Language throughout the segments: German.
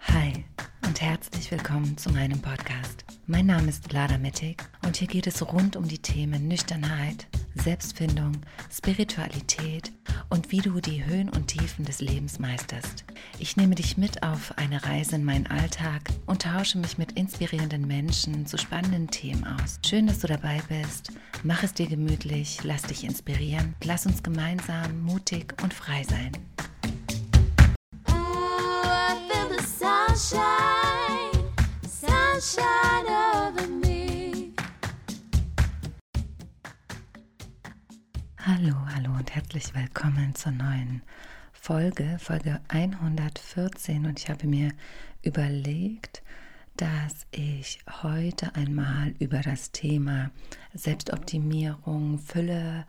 Hi und herzlich willkommen zu meinem Podcast. Mein Name ist Lada Mittig und hier geht es rund um die Themen Nüchternheit, Selbstfindung, Spiritualität und wie du die Höhen und Tiefen des Lebens meisterst. Ich nehme dich mit auf eine Reise in meinen Alltag und tausche mich mit inspirierenden Menschen zu spannenden Themen aus. Schön, dass du dabei bist. Mach es dir gemütlich, lass dich inspirieren. Lass uns gemeinsam mutig und frei sein. Ooh, sunshine, sunshine Hallo, hallo und herzlich willkommen zur neuen Folge, Folge 114 und ich habe mir überlegt, dass ich heute einmal über das Thema Selbstoptimierung, Fülle,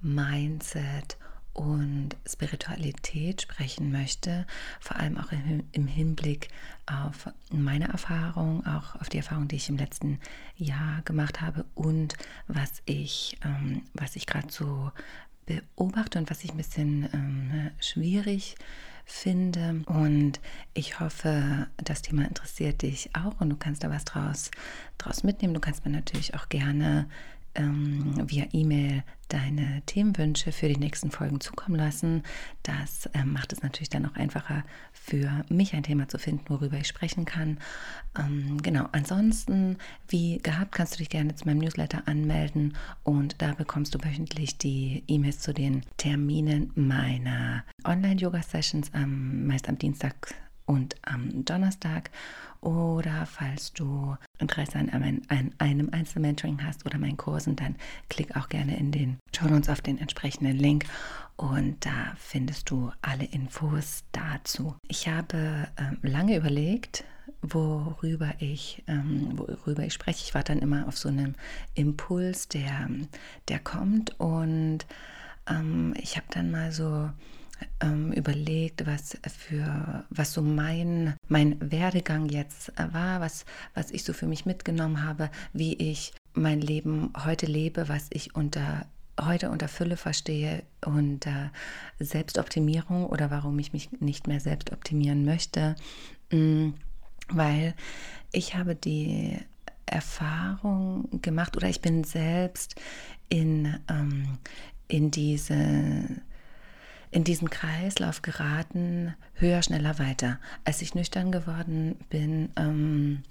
Mindset und Spiritualität sprechen möchte, vor allem auch im Hinblick auf meine Erfahrung, auch auf die Erfahrung, die ich im letzten Jahr gemacht habe und was ich, ähm, was ich gerade so beobachte und was ich ein bisschen ähm, schwierig finde. Und ich hoffe, das Thema interessiert dich auch und du kannst da was draus, draus mitnehmen. Du kannst mir natürlich auch gerne ähm, via E-Mail deine Themenwünsche für die nächsten Folgen zukommen lassen. Das ähm, macht es natürlich dann auch einfacher für mich ein Thema zu finden, worüber ich sprechen kann. Ähm, genau, ansonsten, wie gehabt, kannst du dich gerne zu meinem Newsletter anmelden und da bekommst du wöchentlich die E-Mails zu den Terminen meiner Online-Yoga-Sessions, meist am Dienstag und am Donnerstag. Oder falls du Interesse an, einem, an einem Einzelmentoring hast oder meinen Kursen, dann klick auch gerne in den Show Notes auf den entsprechenden Link und da findest du alle Infos dazu. Ich habe ähm, lange überlegt, worüber ich, ähm, worüber ich spreche. Ich war dann immer auf so einem Impuls, der, der kommt und ähm, ich habe dann mal so ähm, überlegt, was für was so mein, mein Werdegang jetzt war, was, was ich so für mich mitgenommen habe, wie ich mein Leben heute lebe, was ich unter heute unter Fülle verstehe und äh, Selbstoptimierung oder warum ich mich nicht mehr selbst optimieren möchte, mm, weil ich habe die Erfahrung gemacht oder ich bin selbst in, ähm, in diese in diesen Kreislauf geraten, höher, schneller, weiter. Als ich nüchtern geworden bin, ähm,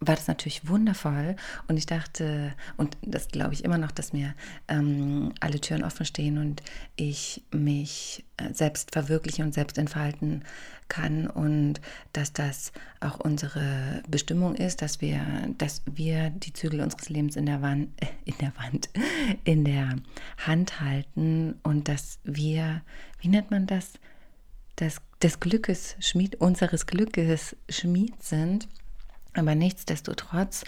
war das natürlich wundervoll. Und ich dachte, und das glaube ich immer noch, dass mir ähm, alle Türen offen stehen und ich mich äh, selbst verwirklichen und selbst entfalten kann. Und dass das auch unsere Bestimmung ist, dass wir, dass wir die Zügel unseres Lebens in der Wand, äh, in der Wand, in der Hand halten. Und dass wir, wie nennt man das, des, des Glückes Schmied, unseres Glückes Schmied sind aber nichtsdestotrotz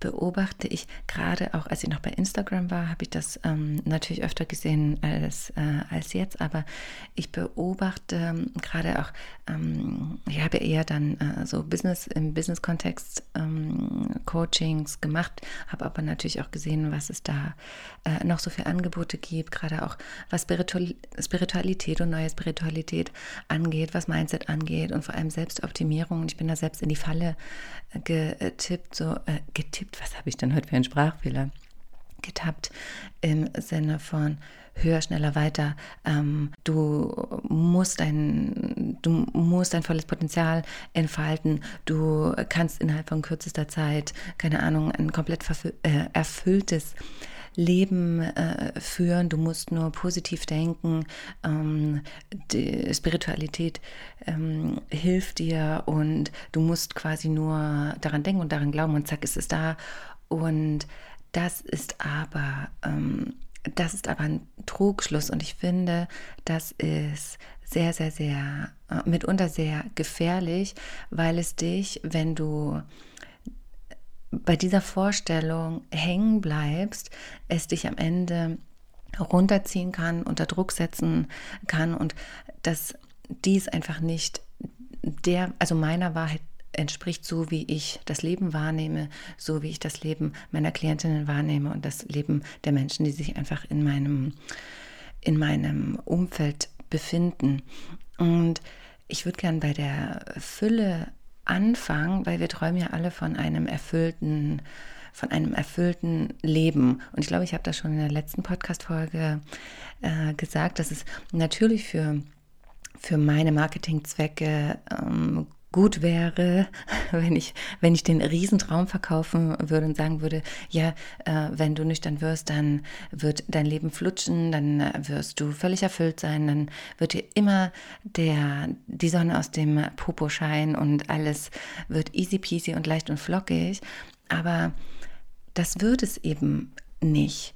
beobachte ich gerade auch, als ich noch bei Instagram war, habe ich das ähm, natürlich öfter gesehen als, äh, als jetzt, aber ich beobachte gerade auch, ähm, ich habe eher dann äh, so Business im Business-Kontext ähm, Coachings gemacht, habe aber natürlich auch gesehen, was es da äh, noch so für Angebote gibt, gerade auch was Spiritual Spiritualität und neue Spiritualität angeht, was Mindset angeht und vor allem Selbstoptimierung. Und ich bin da selbst in die Falle äh, getippt, so äh, getippt, was habe ich denn heute für einen Sprachfehler? Getappt im Sinne von höher, schneller, weiter. Ähm, du musst dein, du musst dein volles Potenzial entfalten. Du kannst innerhalb von kürzester Zeit, keine Ahnung, ein komplett äh, erfülltes Leben äh, führen. Du musst nur positiv denken. Ähm, die Spiritualität ähm, hilft dir und du musst quasi nur daran denken und daran glauben und zack ist es da. Und das ist aber ähm, das ist aber ein Trugschluss und ich finde, das ist sehr, sehr, sehr, äh, mitunter sehr gefährlich, weil es dich, wenn du bei dieser Vorstellung hängen bleibst, es dich am Ende runterziehen kann, unter Druck setzen kann und dass dies einfach nicht der, also meiner Wahrheit entspricht so, wie ich das Leben wahrnehme, so wie ich das Leben meiner Klientinnen wahrnehme und das Leben der Menschen, die sich einfach in meinem, in meinem Umfeld befinden. Und ich würde gern bei der Fülle anfangen, weil wir träumen ja alle von einem erfüllten, von einem erfüllten Leben. Und ich glaube, ich habe das schon in der letzten Podcast-Folge äh, gesagt, dass es natürlich für, für meine Marketingzwecke ähm, gut wäre, wenn ich, wenn ich den Riesentraum verkaufen würde und sagen würde, ja, äh, wenn du nüchtern wirst, dann wird dein Leben flutschen, dann äh, wirst du völlig erfüllt sein, dann wird dir immer der, die Sonne aus dem Popo scheinen und alles wird easy peasy und leicht und flockig. Aber das wird es eben nicht.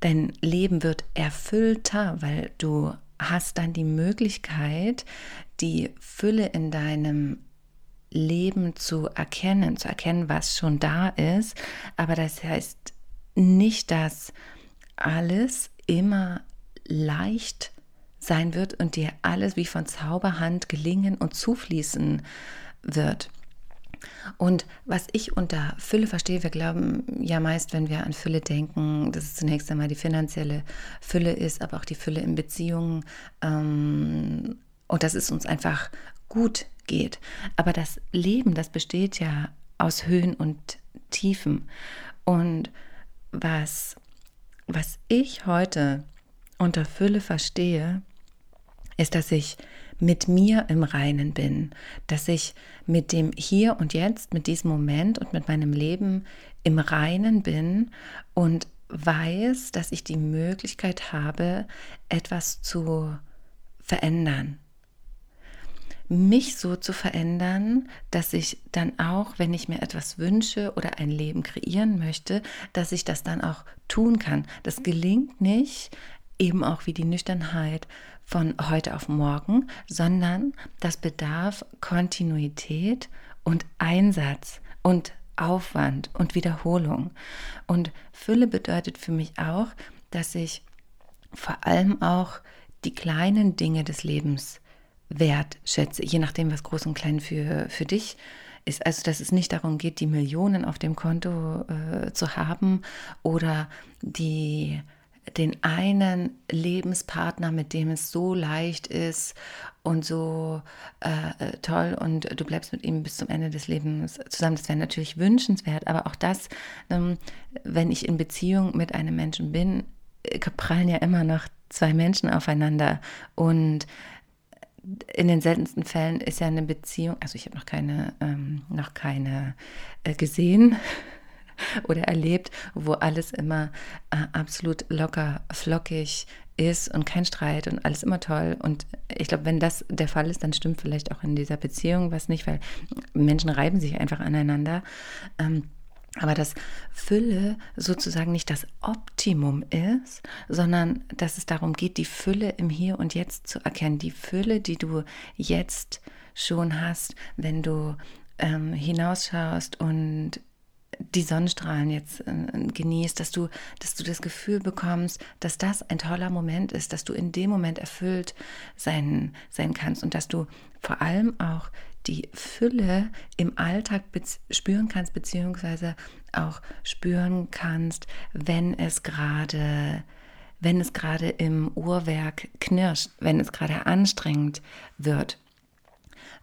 Dein Leben wird erfüllter, weil du hast dann die Möglichkeit, die Fülle in deinem Leben zu erkennen, zu erkennen, was schon da ist. Aber das heißt nicht, dass alles immer leicht sein wird und dir alles wie von Zauberhand gelingen und zufließen wird. Und was ich unter Fülle verstehe, wir glauben ja meist, wenn wir an Fülle denken, dass es zunächst einmal die finanzielle Fülle ist, aber auch die Fülle in Beziehungen ähm, und dass es uns einfach gut geht. Aber das Leben, das besteht ja aus Höhen und Tiefen. Und was, was ich heute unter Fülle verstehe, ist, dass ich mit mir im Reinen bin, dass ich mit dem Hier und Jetzt, mit diesem Moment und mit meinem Leben im Reinen bin und weiß, dass ich die Möglichkeit habe, etwas zu verändern, mich so zu verändern, dass ich dann auch, wenn ich mir etwas wünsche oder ein Leben kreieren möchte, dass ich das dann auch tun kann. Das gelingt nicht, eben auch wie die Nüchternheit von heute auf morgen, sondern das bedarf Kontinuität und Einsatz und Aufwand und Wiederholung. Und Fülle bedeutet für mich auch, dass ich vor allem auch die kleinen Dinge des Lebens wertschätze, je nachdem, was groß und klein für, für dich ist. Also, dass es nicht darum geht, die Millionen auf dem Konto äh, zu haben oder die den einen Lebenspartner, mit dem es so leicht ist und so äh, toll und du bleibst mit ihm bis zum Ende des Lebens zusammen. Das wäre natürlich wünschenswert, aber auch das, ähm, wenn ich in Beziehung mit einem Menschen bin, äh, prallen ja immer noch zwei Menschen aufeinander und in den seltensten Fällen ist ja eine Beziehung, also ich habe noch keine, ähm, noch keine äh, gesehen oder erlebt, wo alles immer äh, absolut locker, flockig ist und kein Streit und alles immer toll. Und ich glaube, wenn das der Fall ist, dann stimmt vielleicht auch in dieser Beziehung was nicht, weil Menschen reiben sich einfach aneinander. Ähm, aber dass Fülle sozusagen nicht das Optimum ist, sondern dass es darum geht, die Fülle im Hier und Jetzt zu erkennen. Die Fülle, die du jetzt schon hast, wenn du ähm, hinausschaust und die Sonnenstrahlen jetzt äh, genießt, dass du, dass du das Gefühl bekommst, dass das ein toller Moment ist, dass du in dem Moment erfüllt sein, sein kannst und dass du vor allem auch die Fülle im Alltag spüren kannst, beziehungsweise auch spüren kannst, wenn es gerade wenn es gerade im Uhrwerk knirscht, wenn es gerade anstrengend wird.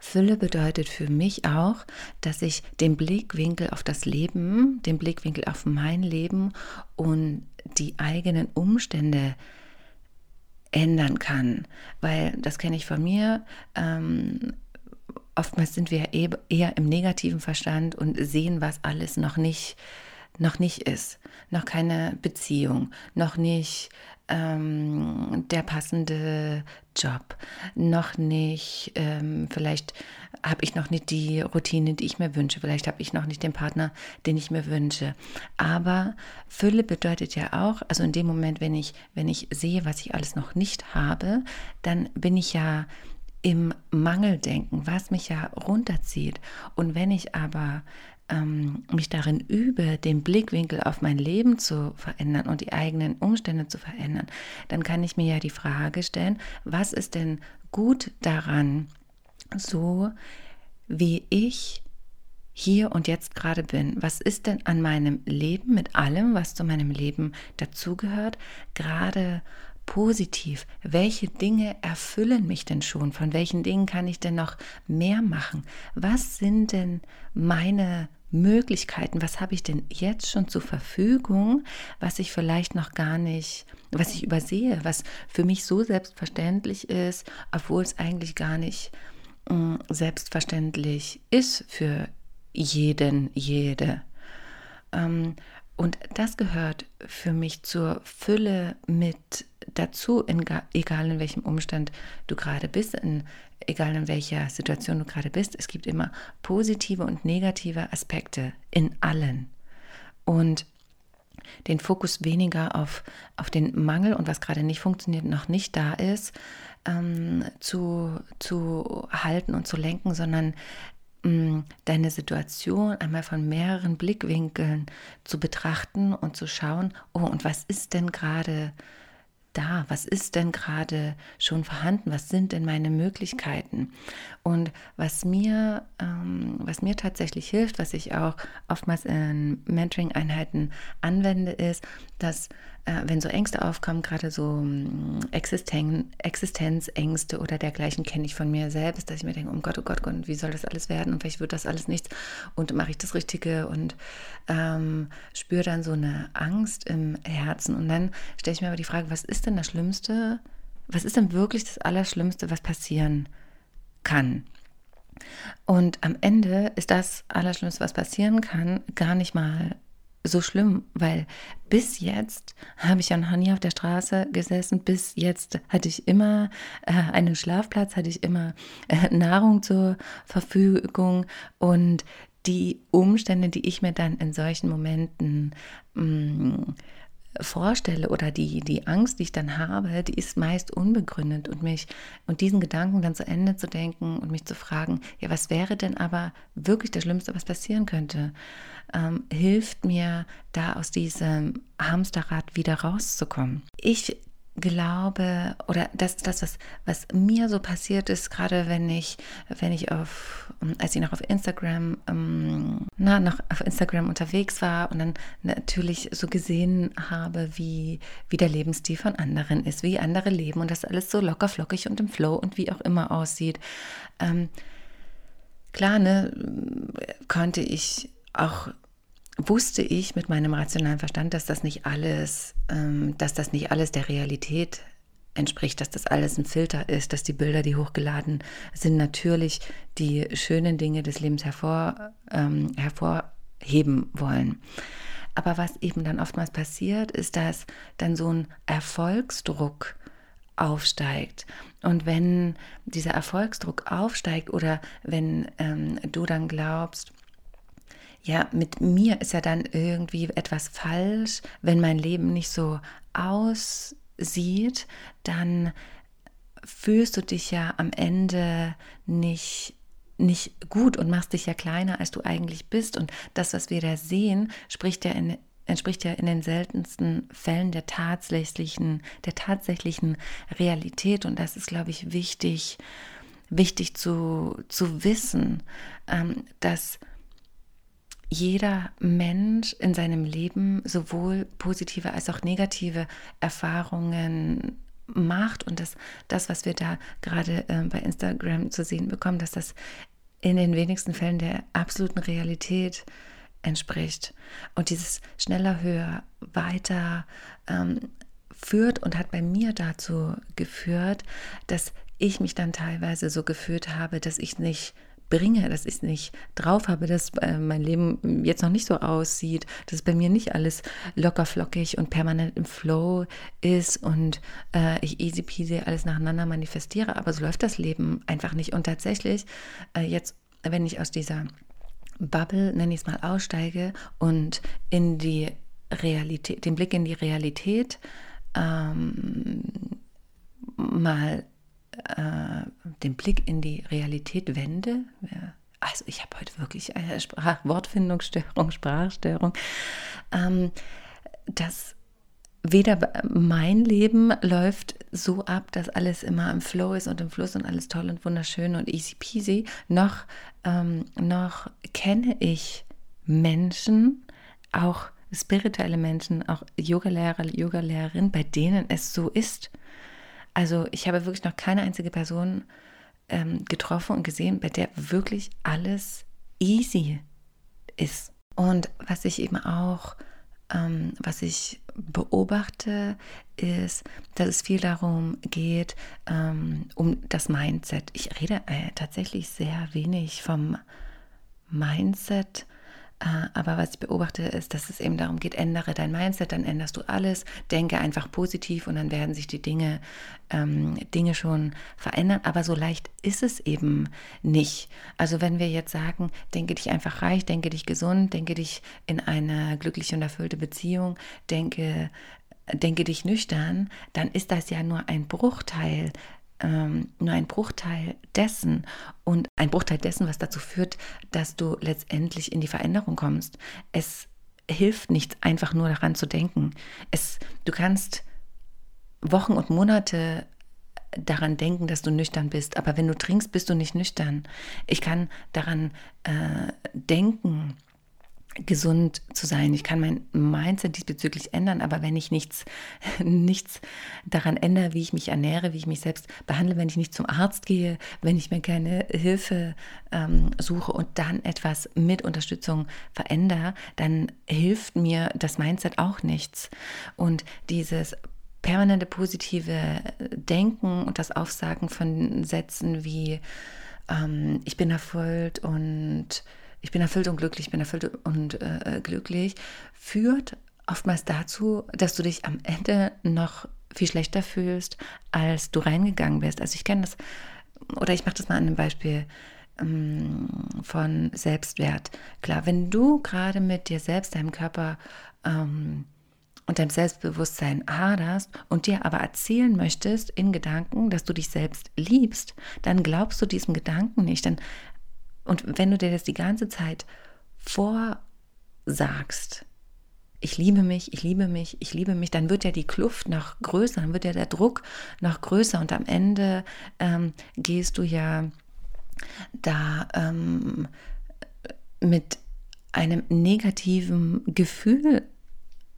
Fülle bedeutet für mich auch, dass ich den Blickwinkel auf das Leben, den Blickwinkel auf mein Leben und die eigenen Umstände ändern kann. Weil das kenne ich von mir. Ähm, oftmals sind wir eher im negativen Verstand und sehen, was alles noch nicht, noch nicht ist. Noch keine Beziehung, noch nicht ähm, der passende Job, noch nicht, ähm, vielleicht habe ich noch nicht die Routine, die ich mir wünsche, vielleicht habe ich noch nicht den Partner, den ich mir wünsche. Aber Fülle bedeutet ja auch, also in dem Moment, wenn ich, wenn ich sehe, was ich alles noch nicht habe, dann bin ich ja im Mangeldenken, was mich ja runterzieht. Und wenn ich aber ähm, mich darin übe, den Blickwinkel auf mein Leben zu verändern und die eigenen Umstände zu verändern, dann kann ich mir ja die Frage stellen, was ist denn gut daran, so wie ich hier und jetzt gerade bin. Was ist denn an meinem Leben mit allem, was zu meinem Leben dazugehört, gerade positiv? Welche Dinge erfüllen mich denn schon? Von welchen Dingen kann ich denn noch mehr machen? Was sind denn meine Möglichkeiten? Was habe ich denn jetzt schon zur Verfügung, was ich vielleicht noch gar nicht, was ich übersehe, was für mich so selbstverständlich ist, obwohl es eigentlich gar nicht mh, mm, selbstverständlich ist für jeden, jede. Ähm, und das gehört für mich zur Fülle mit dazu, in, egal in welchem Umstand du gerade bist, in, egal in welcher Situation du gerade bist. Es gibt immer positive und negative Aspekte in allen. Und den Fokus weniger auf, auf den Mangel und was gerade nicht funktioniert, noch nicht da ist, ähm, zu, zu halten und zu lenken, sondern Mm, deine Situation einmal von mehreren Blickwinkeln zu betrachten und zu schauen, oh, und was ist denn gerade da? Was ist denn gerade schon vorhanden? Was sind denn meine Möglichkeiten? Und was mir, ähm, was mir tatsächlich hilft, was ich auch oftmals in Mentoring-Einheiten anwende, ist, dass wenn so Ängste aufkommen, gerade so mm, Existen Existenzängste oder dergleichen kenne ich von mir selbst, dass ich mir denke, oh Gott, oh Gott, und wie soll das alles werden? Und vielleicht wird das alles nichts. Und mache ich das Richtige? Und ähm, spüre dann so eine Angst im Herzen. Und dann stelle ich mir aber die Frage, was ist denn das Schlimmste, was ist denn wirklich das Allerschlimmste, was passieren kann? Und am Ende ist das Allerschlimmste, was passieren kann, gar nicht mal so schlimm, weil bis jetzt habe ich an Honey auf der Straße gesessen, bis jetzt hatte ich immer äh, einen Schlafplatz, hatte ich immer äh, Nahrung zur Verfügung und die Umstände, die ich mir dann in solchen Momenten mh, mm, vorstelle oder die, die Angst, die ich dann habe, die ist meist unbegründet und mich und diesen Gedanken dann zu Ende zu denken und mich zu fragen, ja, was wäre denn aber wirklich das Schlimmste, was passieren könnte, ähm, hilft mir, da aus diesem Hamsterrad wieder rauszukommen. Ich glaube, oder das das, was, was mir so passiert ist, gerade wenn ich, wenn ich auf, als ich noch auf Instagram, ähm, na, noch auf Instagram unterwegs war und dann natürlich so gesehen habe, wie, wie der Lebensstil von anderen ist, wie andere leben und das alles so locker flockig und im Flow und wie auch immer aussieht. Ähm, klar, ne, konnte ich auch wusste ich mit meinem rationalen Verstand, dass das nicht alles, ähm, dass das nicht alles der Realität entspricht, dass das alles ein Filter ist, dass die Bilder, die hochgeladen sind, natürlich die schönen Dinge des Lebens hervor, ähm, hervorheben wollen. Aber was eben dann oftmals passiert, ist, dass dann so ein Erfolgsdruck aufsteigt. Und wenn dieser Erfolgsdruck aufsteigt oder wenn ähm, du dann glaubst, ja, mit mir ist ja dann irgendwie etwas falsch, wenn mein Leben nicht so aussieht, dann fühlst du dich ja am Ende nicht nicht gut und machst dich ja kleiner, als du eigentlich bist. Und das, was wir da sehen, spricht ja in, entspricht ja in den seltensten Fällen der tatsächlichen, der tatsächlichen Realität. Und das ist, glaube ich, wichtig, wichtig zu, zu wissen, ähm, dass jeder Mensch in seinem Leben sowohl positive als auch negative Erfahrungen macht und dass das, was wir da gerade äh, bei Instagram zu sehen bekommen, dass das in den wenigsten Fällen der absoluten Realität entspricht. Und dieses schneller, höher, weiter ähm, führt und hat bei mir dazu geführt, dass ich mich dann teilweise so gefühlt habe, dass ich nicht bringe, dass ich nicht drauf habe, dass äh, mein Leben jetzt noch nicht so aussieht, dass bei mir nicht alles locker flockig und permanent im Flow ist und äh, ich easy peasy alles nacheinander manifestiere. Aber so läuft das Leben einfach nicht. Und tatsächlich, äh, jetzt, wenn ich aus dieser Bubble, nenne ich es mal, aussteige und in die Realität, den Blick in die Realität ähm, mal äh, den Blick in die Realität wende, also ich habe heute wirklich eine Sprach Wortfindungsstörung, Sprachstörung, ähm, dass weder mein Leben läuft so ab, dass alles immer im Flow ist und im Fluss und alles toll und wunderschön und easy peasy, noch, ähm, noch kenne ich Menschen, auch spirituelle Menschen, auch Yogalehrer, Yogalehrerin, bei denen es so ist. Also ich habe wirklich noch keine einzige Person ähm, getroffen und gesehen, bei der wirklich alles easy ist. Und was ich eben auch, ähm, was ich beobachte, ist, dass es viel darum geht, ähm, um das Mindset. Ich rede äh, tatsächlich sehr wenig vom Mindset aber was ich beobachte, ist, dass es eben darum geht, ändere dein Mindset, dann änderst du alles, denke einfach positiv und dann werden sich die Dinge, ähm, Dinge schon verändern. Aber so leicht ist es eben nicht. Also wenn wir jetzt sagen, denke dich einfach reich, denke dich gesund, denke dich in eine glückliche und erfüllte Beziehung, denke, denke dich nüchtern, dann ist das ja nur ein Bruchteil ähm, nur ein Bruchteil dessen und ein Bruchteil dessen, was dazu führt, dass du letztendlich in die Veränderung kommst. Es hilft nicht einfach nur daran zu denken. Es, du kannst Wochen und Monate daran denken, dass du nüchtern bist, aber wenn du trinkst, bist du nicht nüchtern. Ich kann daran äh, denken, gesund zu sein. Ich kann mein Mindset diesbezüglich ändern, aber wenn ich nichts, nichts daran ändere, wie ich mich ernähre, wie ich mich selbst behandle, wenn ich nicht zum Arzt gehe, wenn ich mir keine Hilfe ähm, suche und dann etwas mit Unterstützung verändere, dann hilft mir das Mindset auch nichts. Und dieses permanente positive Denken und das Aufsagen von Sätzen wie ähm, ich bin erfüllt und ich bin erfüllt und glücklich, ich bin erfüllt und äh, glücklich, führt oftmals dazu, dass du dich am Ende noch viel schlechter fühlst, als du reingegangen bist. Also ich kenne das, oder ich mache das mal an einem Beispiel ähm, von Selbstwert. Klar, wenn du gerade mit dir selbst, deinem Körper ähm, und deinem Selbstbewusstsein haderst und dir aber erzählen möchtest in Gedanken, dass du dich selbst liebst, dann glaubst du diesem Gedanken nicht. Dann und wenn du dir das die ganze Zeit vorsagst, ich liebe mich, ich liebe mich, ich liebe mich, dann wird ja die Kluft noch größer, dann wird ja der Druck noch größer. Und am Ende ähm, gehst du ja da ähm, mit einem negativen Gefühl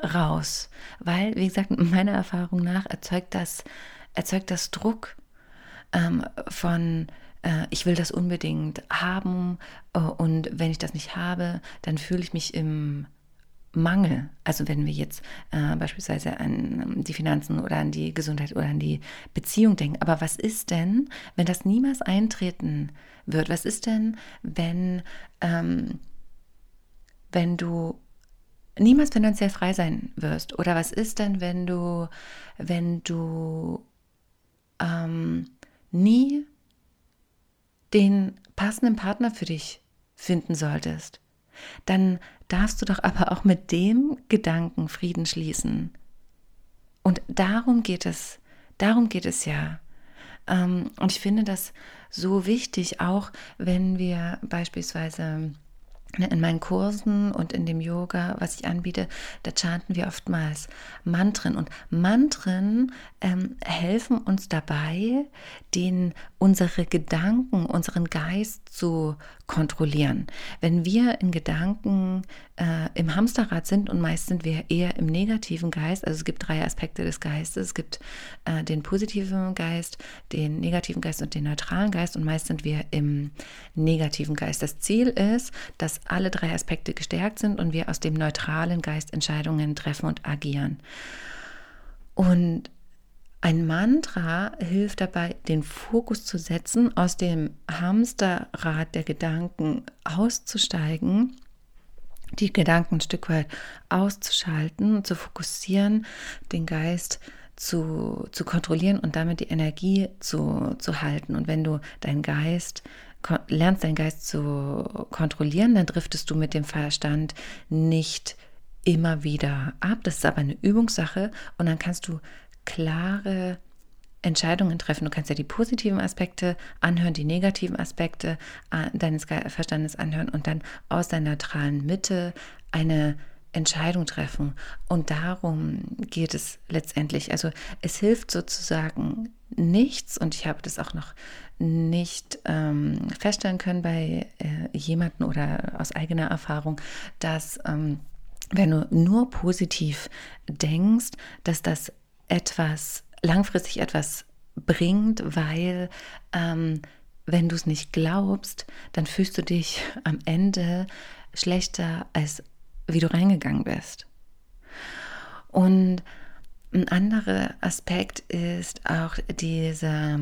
raus, weil, wie gesagt, meiner Erfahrung nach erzeugt das, erzeugt das Druck ähm, von äh, ich will das unbedingt haben äh, und wenn ich das nicht habe, dann fühle ich mich im Mangel. Also wenn wir jetzt äh, beispielsweise an die Finanzen oder an die Gesundheit oder an die Beziehung denken. Aber was ist denn, wenn das niemals eintreten wird? Was ist denn, wenn, ähm, wenn du niemals finanziell frei sein wirst? Oder was ist denn, wenn du, wenn du ähm, nie den passenden Partner für dich finden solltest, dann darfst du doch aber auch mit dem Gedanken Frieden schließen. Und darum geht es, darum geht es ja. Ähm, und ich finde das so wichtig, auch wenn wir beispielsweise in meinen Kursen und in dem Yoga, was ich anbiete, da chanten wir oftmals Mantren. Und Mantren ähm, helfen uns dabei, den, unsere Gedanken, unseren Geist zu kontrollieren. Wenn wir in Gedanken äh, im Hamsterrad sind und meist sind wir eher im negativen Geist, also es gibt drei Aspekte des Geistes, es gibt äh, den positiven Geist, den negativen Geist und den neutralen Geist und meist sind wir im negativen Geist. Das Ziel ist, dass alle drei Aspekte gestärkt sind und wir aus dem neutralen Geist Entscheidungen treffen und agieren. Und ein Mantra hilft dabei, den Fokus zu setzen, aus dem Hamsterrad der Gedanken auszusteigen, die Gedanken ein Stück weit auszuschalten, zu fokussieren, den Geist zu, zu kontrollieren und damit die Energie zu, zu halten. Und wenn du deinen Geist lernst, deinen Geist zu kontrollieren, dann driftest du mit dem Verstand nicht immer wieder ab. Das ist aber eine Übungssache und dann kannst du klare Entscheidungen treffen. Du kannst ja die positiven Aspekte anhören, die negativen Aspekte äh, deines Verstandes anhören und dann aus deiner neutralen Mitte eine Entscheidung treffen. Und darum geht es letztendlich. Also es hilft sozusagen nichts, und ich habe das auch noch nicht ähm, feststellen können bei äh, jemandem oder aus eigener Erfahrung, dass ähm, wenn du nur positiv denkst, dass das etwas langfristig etwas bringt, weil ähm, wenn du es nicht glaubst, dann fühlst du dich am Ende schlechter, als wie du reingegangen bist. Und ein anderer Aspekt ist auch diese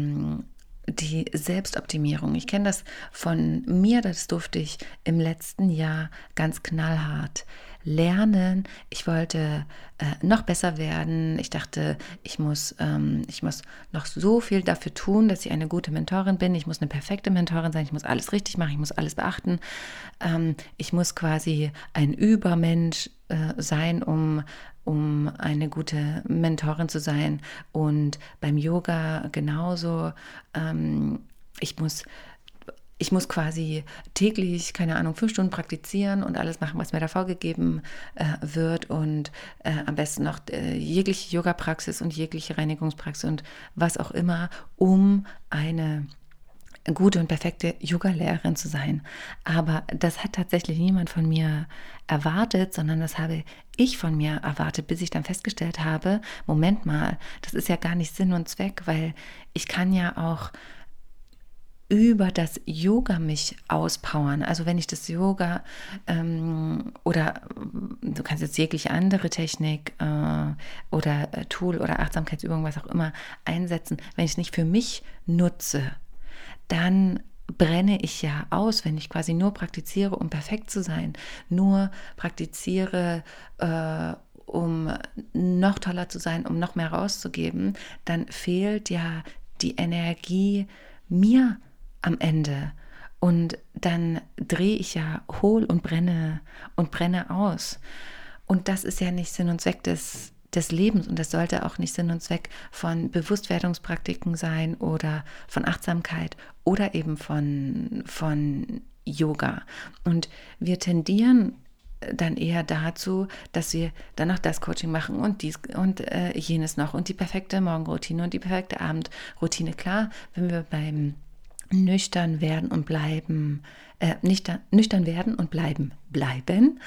die Selbstoptimierung. Ich kenne das von mir, das durfte ich im letzten Jahr ganz knallhart lernen. Ich wollte äh, noch besser werden. Ich dachte, ich muss, ähm, ich muss noch so viel dafür tun, dass ich eine gute Mentorin bin. Ich muss eine perfekte Mentorin sein. Ich muss alles richtig machen. Ich muss alles beachten. Ähm, ich muss quasi ein Übermensch äh, sein, um um eine gute Mentorin zu sein. Und beim Yoga genauso. Ähm, ich muss ich muss quasi täglich, keine Ahnung, fünf Stunden praktizieren und alles machen, was mir da vorgegeben äh, wird und äh, am besten noch äh, jegliche Yoga-Praxis und jegliche Reinigungspraxis und was auch immer, um eine gute und perfekte Yoga-Lehrerin zu sein. Aber das hat tatsächlich niemand von mir erwartet, sondern das habe ich von mir erwartet, bis ich dann festgestellt habe, Moment mal, das ist ja gar nicht Sinn und Zweck, weil ich kann ja auch über das Yoga mich auspowern. Also wenn ich das Yoga ähm, oder du kannst jetzt jegliche andere Technik äh, oder äh, Tool oder Achtsamkeitsübung, was auch immer einsetzen, wenn ich es nicht für mich nutze, dann brenne ich ja aus, wenn ich quasi nur praktiziere, um perfekt zu sein, nur praktiziere, äh, um noch toller zu sein, um noch mehr rauszugeben, dann fehlt ja die Energie mir am Ende. Und dann drehe ich ja hohl und brenne und brenne aus. Und das ist ja nicht Sinn und Zweck des, des Lebens und das sollte auch nicht Sinn und Zweck von Bewusstwerdungspraktiken sein oder von Achtsamkeit oder eben von, von Yoga. Und wir tendieren dann eher dazu, dass wir dann noch das Coaching machen und dies und äh, jenes noch und die perfekte Morgenroutine und die perfekte Abendroutine. Klar, wenn wir beim nüchtern werden und bleiben, äh, nüchtern, nüchtern werden und bleiben, bleiben,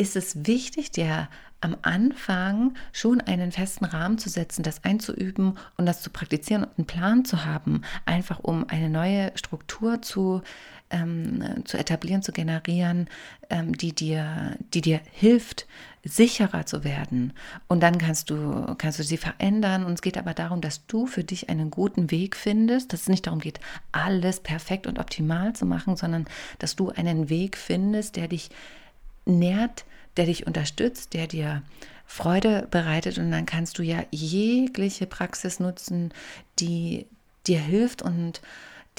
ist es wichtig, dir am Anfang schon einen festen Rahmen zu setzen, das einzuüben und das zu praktizieren und einen Plan zu haben, einfach um eine neue Struktur zu, ähm, zu etablieren, zu generieren, ähm, die, dir, die dir hilft, sicherer zu werden. Und dann kannst du, kannst du sie verändern. Und es geht aber darum, dass du für dich einen guten Weg findest, dass es nicht darum geht, alles perfekt und optimal zu machen, sondern dass du einen Weg findest, der dich nährt, der dich unterstützt, der dir Freude bereitet. Und dann kannst du ja jegliche Praxis nutzen, die dir hilft und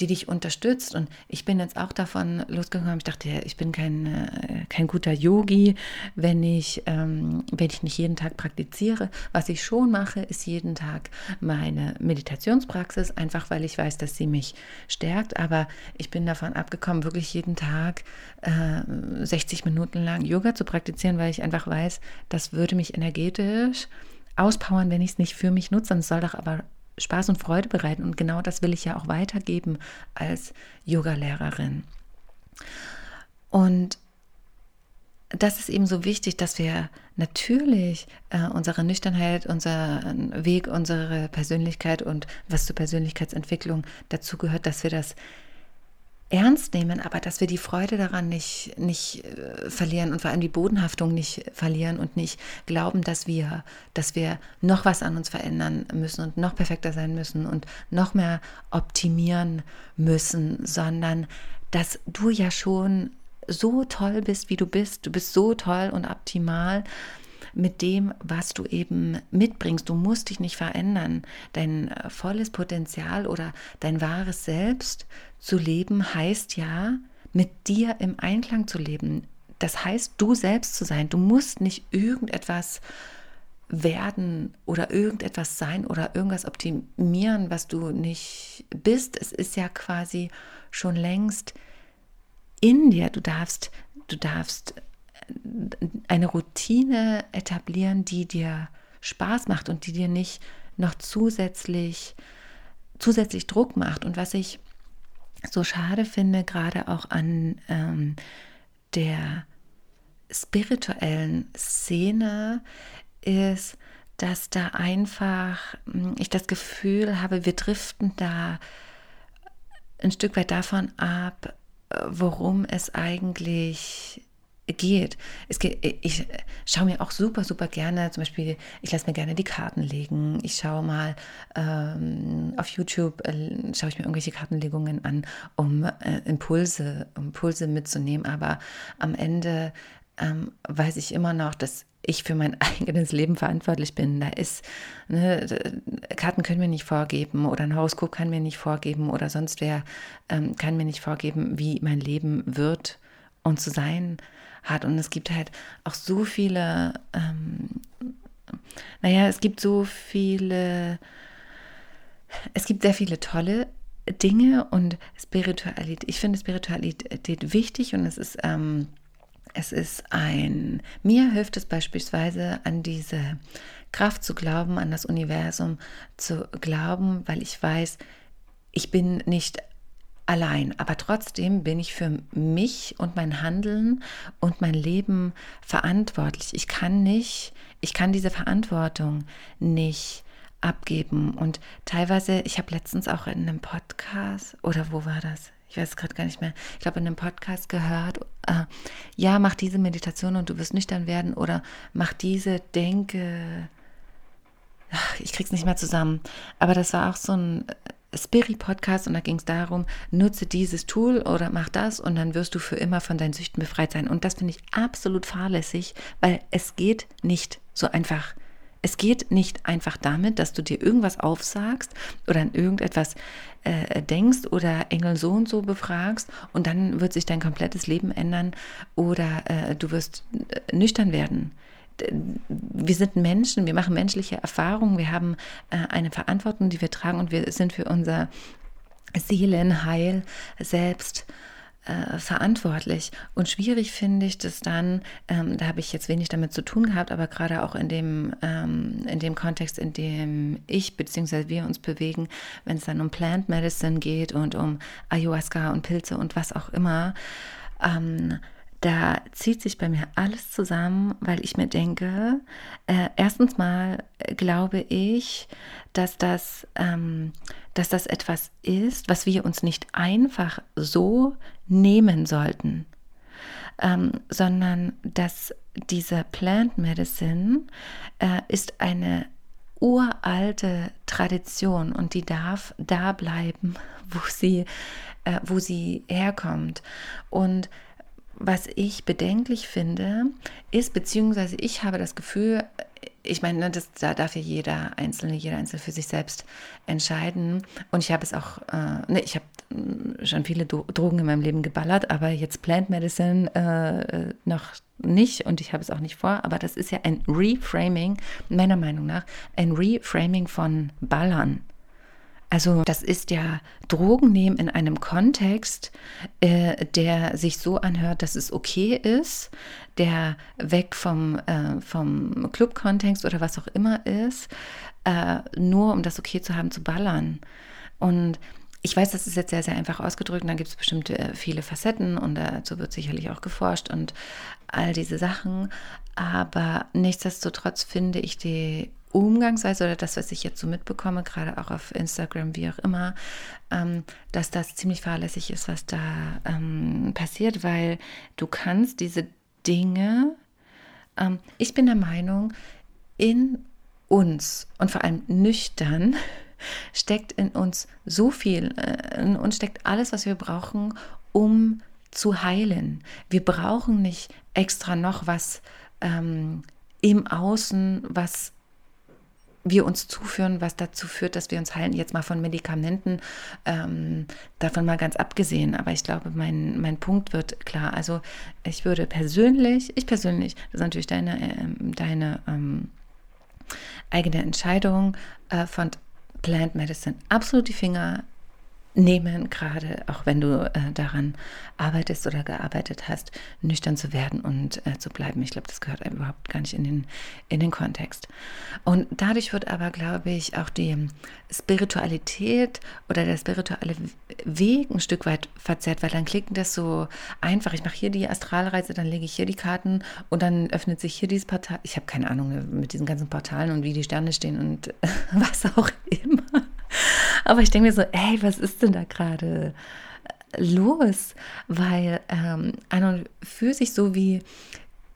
die dich unterstützt. Und ich bin jetzt auch davon losgekommen. Ich dachte, ich bin kein, äh, kein guter Yogi, wenn ich, ähm, wenn ich nicht jeden Tag praktiziere. Was ich schon mache, ist jeden Tag meine Meditationspraxis, einfach weil ich weiß, dass sie mich stärkt. Aber ich bin davon abgekommen, wirklich jeden Tag äh, 60 Minuten lang Yoga zu praktizieren, weil ich einfach weiß, das würde mich energetisch auspowern, wenn ich es nicht für mich nutze. Und es soll doch aber Spaß und Freude bereiten. Und genau das will ich ja auch weitergeben als Yoga-Lehrerin. Und das ist eben so wichtig, dass wir natürlich äh, unsere Nüchternheit, unseren Weg, unsere Persönlichkeit und was zur Persönlichkeitsentwicklung dazu gehört, dass wir das ernst nehmen, aber dass wir die Freude daran nicht, nicht äh, verlieren und vor allem die Bodenhaftung nicht verlieren und nicht glauben, dass wir, dass wir noch was an uns verändern müssen und noch perfekter sein müssen und noch mehr optimieren müssen, sondern dass du ja schon so toll bist, wie du bist. Du bist so toll und optimal mit dem, was du eben mitbringst. Du musst dich nicht verändern. Dein äh, volles Potenzial oder dein wahres Selbst zu leben heißt ja, mit dir im Einklang zu leben. Das heißt, du selbst zu sein. Du musst nicht irgendetwas werden oder irgendetwas sein oder irgendwas optimieren, was du nicht bist. Es ist ja quasi schon längst in dir. Du darfst, du darfst eine Routine etablieren, die dir Spaß macht und die dir nicht noch zusätzlich, zusätzlich Druck macht. Und was ich so schade finde, gerade auch an ähm, der spirituellen Szene, ist, dass da einfach hm, ich das Gefühl habe, wir driften da ein Stück weit davon ab, worum es eigentlich geht. Es geht ich schaue mir auch super, super gerne, zum Beispiel, ich lasse mir gerne die Karten legen. Ich schaue mal ähm, auf YouTube, äh, schaue ich mir irgendwelche Kartenlegungen an, um äh, Impulse, Impulse mitzunehmen. Aber am Ende ähm, weiß ich immer noch, dass ich für mein eigenes Leben verantwortlich bin. Da ist, ne, Karten können mir nicht vorgeben oder ein Horoskop kann mir nicht vorgeben oder sonst wer ähm, kann mir nicht vorgeben, wie mein Leben wird und zu sein hat. Und es gibt halt auch so viele, ähm, naja, es gibt so viele, es gibt sehr viele tolle Dinge und Spiritualität. Ich finde Spiritualität wichtig und es ist, ähm, es ist ein, mir hilft es beispielsweise an diese Kraft zu glauben, an das Universum zu glauben, weil ich weiß, ich bin nicht allein, aber trotzdem bin ich für mich und mein Handeln und mein Leben verantwortlich. Ich kann nicht, ich kann diese Verantwortung nicht abgeben und teilweise, ich habe letztens auch in einem Podcast oder wo war das? Ich weiß gerade gar nicht mehr. Ich glaube, in einem Podcast gehört, äh, ja, mach diese Meditation und du wirst nüchtern werden oder mach diese, denke, ach, ich krieg's nicht mehr zusammen. Aber das war auch so ein Spirit-Podcast und da ging es darum, nutze dieses Tool oder mach das und dann wirst du für immer von deinen Süchten befreit sein. Und das finde ich absolut fahrlässig, weil es geht nicht so einfach. Es geht nicht einfach damit, dass du dir irgendwas aufsagst oder an irgendetwas äh, denkst oder Engel so und so befragst und dann wird sich dein komplettes Leben ändern oder äh, du wirst äh, nüchtern werden wir sind Menschen, wir machen menschliche Erfahrungen, wir haben äh, eine Verantwortung, die wir tragen und wir sind für unser Seelenheil selbst äh, verantwortlich. Und schwierig finde ich das dann, ähm, da habe ich jetzt wenig damit zu tun gehabt, aber gerade auch in dem, ähm, in dem Kontext, in dem ich bzw. wir uns bewegen, wenn es dann um Plant Medicine geht und um Ayahuasca und Pilze und was auch immer, ähm, da zieht sich bei mir alles zusammen, weil ich mir denke, äh, erstens mal glaube ich, dass das, ähm, dass das etwas ist, was wir uns nicht einfach so nehmen sollten, ähm, sondern dass diese Plant Medicine äh, ist eine uralte Tradition und die darf da bleiben, wo sie, äh, wo sie herkommt. Und was ich bedenklich finde, ist, beziehungsweise ich habe das Gefühl, ich meine, ne, das, da darf ja jeder Einzelne, jeder Einzelne für sich selbst entscheiden. Und ich habe es auch, äh, ne, ich habe mm, schon viele Drogen in meinem Leben geballert, aber jetzt Plant Medicine äh, noch nicht und ich habe es auch nicht vor. Aber das ist ja ein Reframing, meiner Meinung nach, ein Reframing von Ballern. Also das ist ja Drogen nehmen in einem Kontext, äh, der sich so anhört, dass es okay ist, der weg vom, äh, vom Club-Kontext oder was auch immer ist, äh, nur um das okay zu haben, zu ballern. Und ich weiß, das ist jetzt sehr, sehr einfach ausgedrückt und da gibt es bestimmt äh, viele Facetten und dazu wird sicherlich auch geforscht und all diese Sachen. Aber nichtsdestotrotz finde ich die Umgangsweise oder das, was ich jetzt so mitbekomme, gerade auch auf Instagram, wie auch immer, ähm, dass das ziemlich fahrlässig ist, was da ähm, passiert, weil du kannst diese Dinge, ähm, ich bin der Meinung, in uns und vor allem nüchtern steckt in uns so viel, äh, in uns steckt alles, was wir brauchen, um zu heilen. Wir brauchen nicht extra noch was ähm, im Außen, was wir uns zuführen, was dazu führt, dass wir uns heilen. Jetzt mal von Medikamenten, ähm, davon mal ganz abgesehen. Aber ich glaube, mein, mein Punkt wird klar. Also ich würde persönlich, ich persönlich, das ist natürlich deine, äh, deine ähm, eigene Entscheidung, äh, von Plant Medicine absolut die Finger nehmen, gerade auch wenn du äh, daran arbeitest oder gearbeitet hast, nüchtern zu werden und äh, zu bleiben. Ich glaube, das gehört überhaupt gar nicht in den, in den Kontext. Und dadurch wird aber, glaube ich, auch die Spiritualität oder der spirituelle Weg ein Stück weit verzerrt, weil dann klingt das so einfach. Ich mache hier die Astralreise, dann lege ich hier die Karten und dann öffnet sich hier dieses Portal. Ich habe keine Ahnung ne, mit diesen ganzen Portalen und wie die Sterne stehen und was auch immer. Aber ich denke mir so, ey, was ist denn da gerade los? Weil ähm, an und für sich so wie,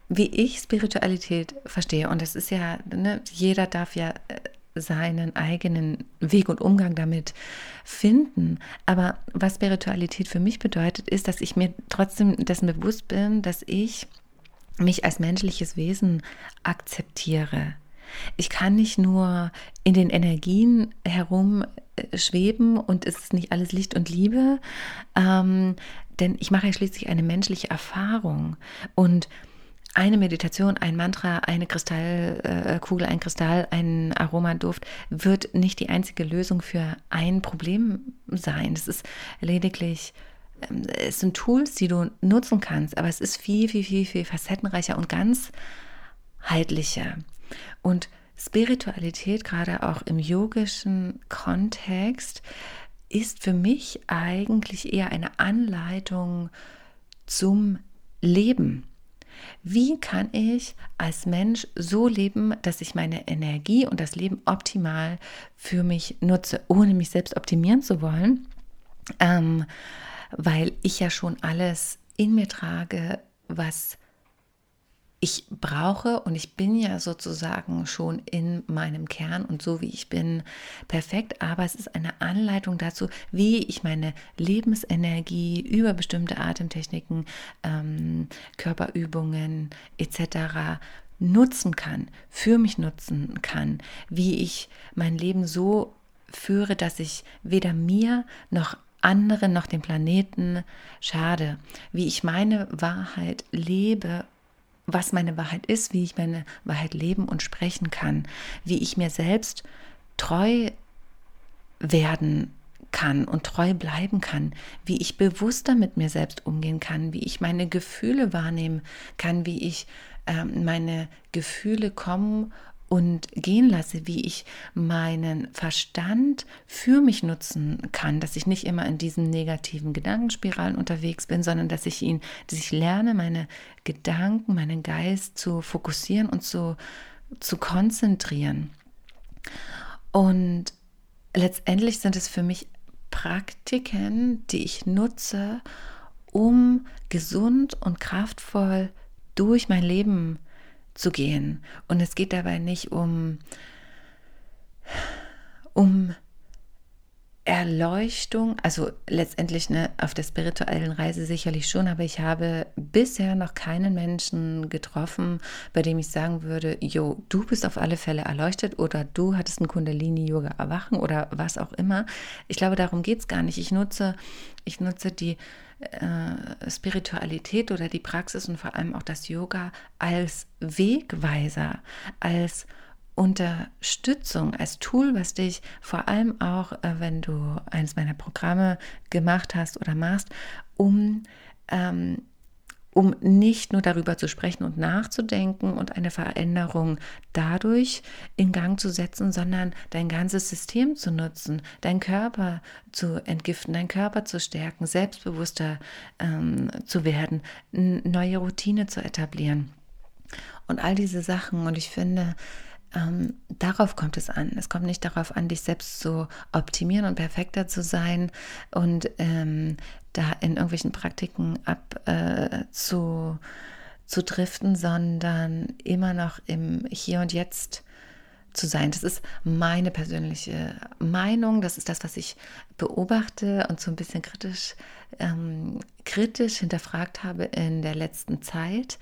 wie ich Spiritualität verstehe, und das ist ja, ne, jeder darf ja äh, seinen eigenen Weg und Umgang damit finden. Aber was Spiritualität für mich bedeutet, ist, dass ich mir trotzdem dessen bewusst bin, dass ich mich als menschliches Wesen akzeptiere. Ich kann nicht nur in den Energien herumschweben und es ist nicht alles Licht und Liebe, ähm, denn ich mache ja schließlich eine menschliche Erfahrung und eine Meditation, ein Mantra, eine Kristallkugel, ein Kristall, ein Aromaduft wird nicht die einzige Lösung für ein Problem sein. Es ist lediglich ähm, es sind Tools, die du nutzen kannst, aber es ist viel, viel, viel, viel facettenreicher und ganzheitlicher. Und Spiritualität, gerade auch im yogischen Kontext, ist für mich eigentlich eher eine Anleitung zum Leben. Wie kann ich als Mensch so leben, dass ich meine Energie und das Leben optimal für mich nutze, ohne mich selbst optimieren zu wollen? Ähm, weil ich ja schon alles in mir trage, was ich brauche und ich bin ja sozusagen schon in meinem Kern und so wie ich bin perfekt, aber es ist eine Anleitung dazu, wie ich meine Lebensenergie über bestimmte Atemtechniken, ähm, Körperübungen etc. nutzen kann, für mich nutzen kann, wie ich mein Leben so führe, dass ich weder mir noch anderen noch dem Planeten schade, wie ich meine Wahrheit lebe was meine Wahrheit ist, wie ich meine Wahrheit leben und sprechen kann, wie ich mir selbst treu werden kann und treu bleiben kann, wie ich bewusster mit mir selbst umgehen kann, wie ich meine Gefühle wahrnehmen kann, wie ich äh, meine Gefühle kommen und gehen lasse, wie ich meinen Verstand für mich nutzen kann, dass ich nicht immer in diesen negativen Gedankenspiralen unterwegs bin, sondern dass ich ihn, dass ich lerne, meine Gedanken, meinen Geist zu fokussieren und zu, zu konzentrieren. Und letztendlich sind es für mich Praktiken, die ich nutze, um gesund und kraftvoll durch mein Leben zu gehen. Und es geht dabei nicht um, um Erleuchtung, also letztendlich ne, auf der spirituellen Reise sicherlich schon, aber ich habe bisher noch keinen Menschen getroffen, bei dem ich sagen würde, jo, du bist auf alle Fälle erleuchtet oder du hattest ein Kundalini-Yoga-Erwachen oder was auch immer. Ich glaube, darum geht es gar nicht. Ich nutze, ich nutze die äh, Spiritualität oder die Praxis und vor allem auch das Yoga als Wegweiser, als Unterstützung, als Tool, was dich vor allem auch, äh, wenn du eines meiner Programme gemacht hast oder machst, um ähm, um nicht nur darüber zu sprechen und nachzudenken und eine Veränderung dadurch in Gang zu setzen, sondern dein ganzes System zu nutzen, deinen Körper zu entgiften, deinen Körper zu stärken, selbstbewusster ähm, zu werden, neue Routine zu etablieren. Und all diese Sachen. Und ich finde, ähm, darauf kommt es an. Es kommt nicht darauf an, dich selbst zu optimieren und perfekter zu sein und ähm, da in irgendwelchen Praktiken ab äh, zu, sondern immer noch im Hier und Jetzt zu sein. Das ist meine persönliche Meinung. Das ist das, was ich beobachte und so ein bisschen kritisch, ähm, kritisch hinterfragt habe in der letzten Zeit.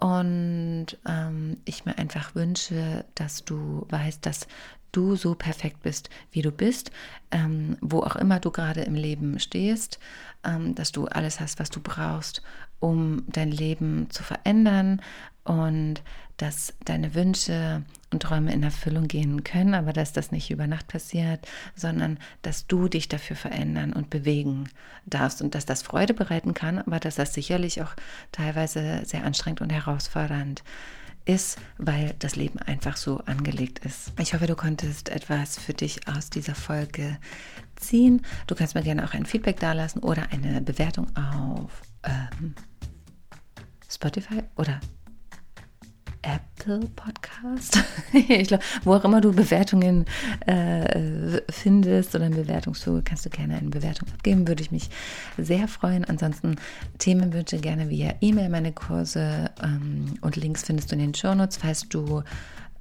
Und ähm, ich mir einfach wünsche, dass du weißt, dass du so perfekt bist, wie du bist, ähm, wo auch immer du gerade im Leben stehst, ähm, dass du alles hast, was du brauchst, um dein Leben zu verändern und dass deine Wünsche und Träume in Erfüllung gehen können, aber dass das nicht über Nacht passiert, sondern dass du dich dafür verändern und bewegen darfst und dass das Freude bereiten kann, aber dass das sicherlich auch teilweise sehr anstrengend und herausfordernd ist, weil das Leben einfach so angelegt ist. Ich hoffe, du konntest etwas für dich aus dieser Folge ziehen. Du kannst mir gerne auch ein Feedback dalassen oder eine Bewertung auf ähm, Spotify oder Apple Podcast. ich glaube, wo auch immer du Bewertungen äh, findest oder ein Bewertungstool, kannst du gerne eine Bewertung abgeben, würde ich mich sehr freuen. Ansonsten Themenwünsche gerne via E-Mail, meine Kurse ähm, und Links findest du in den Shownotes, falls du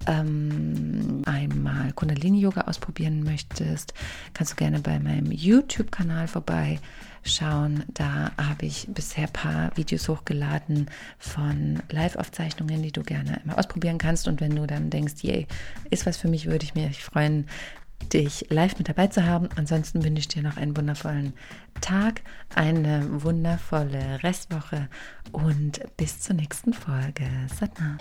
ähm, einmal Kundalini-Yoga ausprobieren möchtest, kannst du gerne bei meinem YouTube-Kanal vorbei schauen. Da habe ich bisher ein paar Videos hochgeladen von Live-Aufzeichnungen, die du gerne einmal ausprobieren kannst. Und wenn du dann denkst, yay, ist was für mich, würde ich mich freuen, dich live mit dabei zu haben. Ansonsten wünsche ich dir noch einen wundervollen Tag, eine wundervolle Restwoche und bis zur nächsten Folge. Satna.